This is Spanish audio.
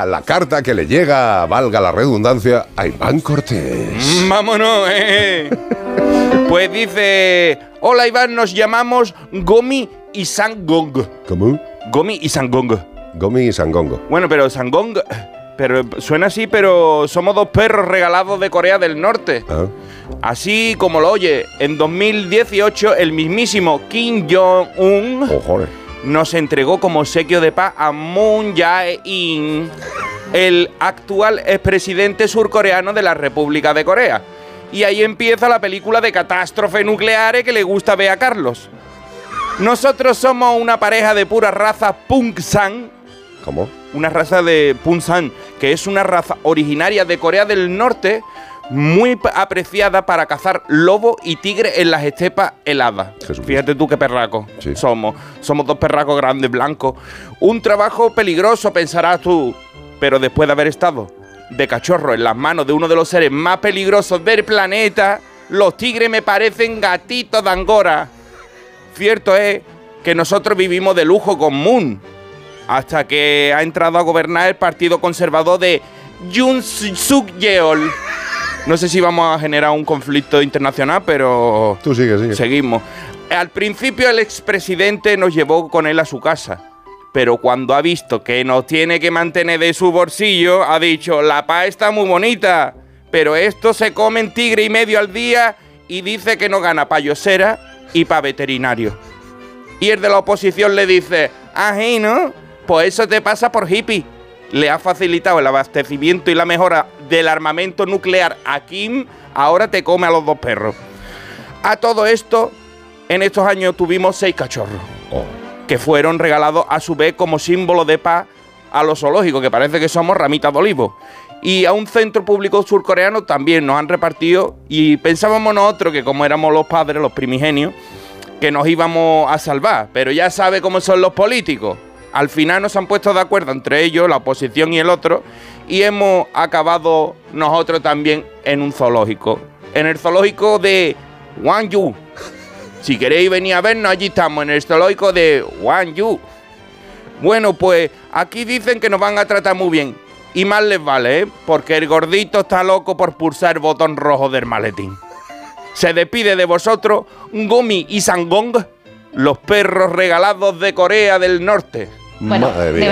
a la carta que le llega, valga la redundancia, a Iván Cortés. Vámonos, eh. Pues dice, hola Iván, nos llamamos Gomi y Sangong. ¿Cómo? Gomi y Sangong. Gomi y Sangongo. Bueno, pero Sangong, pero suena así, pero somos dos perros regalados de Corea del Norte. Ah, Así como lo oye, en 2018 el mismísimo Kim Jong-un eh. Nos entregó como obsequio de paz a Moon Jae-in, el actual expresidente surcoreano de la República de Corea. Y ahí empieza la película de catástrofe nucleares que le gusta ver a Carlos. Nosotros somos una pareja de pura raza Pungsan, ¿Cómo? una raza de Punsan, que es una raza originaria de Corea del Norte, muy apreciada para cazar lobo y tigre en las estepas heladas. Fíjate tú qué perracos Sí. somos. Somos dos perracos grandes, blancos. Un trabajo peligroso, pensarás tú, pero después de haber estado de cachorro en las manos de uno de los seres más peligrosos del planeta, los tigres me parecen gatitos de Angora. Cierto es que nosotros vivimos de lujo con Moon, hasta que ha entrado a gobernar el Partido Conservador de Yoon Suk Yeol. No sé si vamos a generar un conflicto internacional, pero Tú sigue, sigue. seguimos. Al principio el expresidente nos llevó con él a su casa, pero cuando ha visto que nos tiene que mantener de su bolsillo, ha dicho, la paz está muy bonita, pero esto se come en tigre y medio al día y dice que no gana pa' yosera y pa' veterinario. Y el de la oposición le dice, ají, ¿no? Pues eso te pasa por hippie. Le ha facilitado el abastecimiento y la mejora del armamento nuclear a Kim, ahora te come a los dos perros. A todo esto, en estos años tuvimos seis cachorros, Oh, que fueron regalados a su vez como símbolo de paz a los zoológicos, que parece que somos ramitas de olivo. Y a un centro público surcoreano también nos han repartido y pensábamos nosotros que como éramos los padres, los primigenios, que nos íbamos a salvar. Pero ya sabe cómo son los políticos. Al final nos han puesto de acuerdo entre ellos, la oposición y el otro, y hemos acabado nosotros también en un zoológico. En el zoológico de Wangyu. Si queréis venir a vernos, allí estamos, en el zoológico de Wangyu. Bueno, pues aquí dicen que nos van a tratar muy bien. Y más les vale, ¿eh? Porque el gordito está loco por pulsar el botón rojo del maletín. Se despide de vosotros Gomi y Sangong, los perros regalados de Corea del Norte. Bueno, Madre de mía.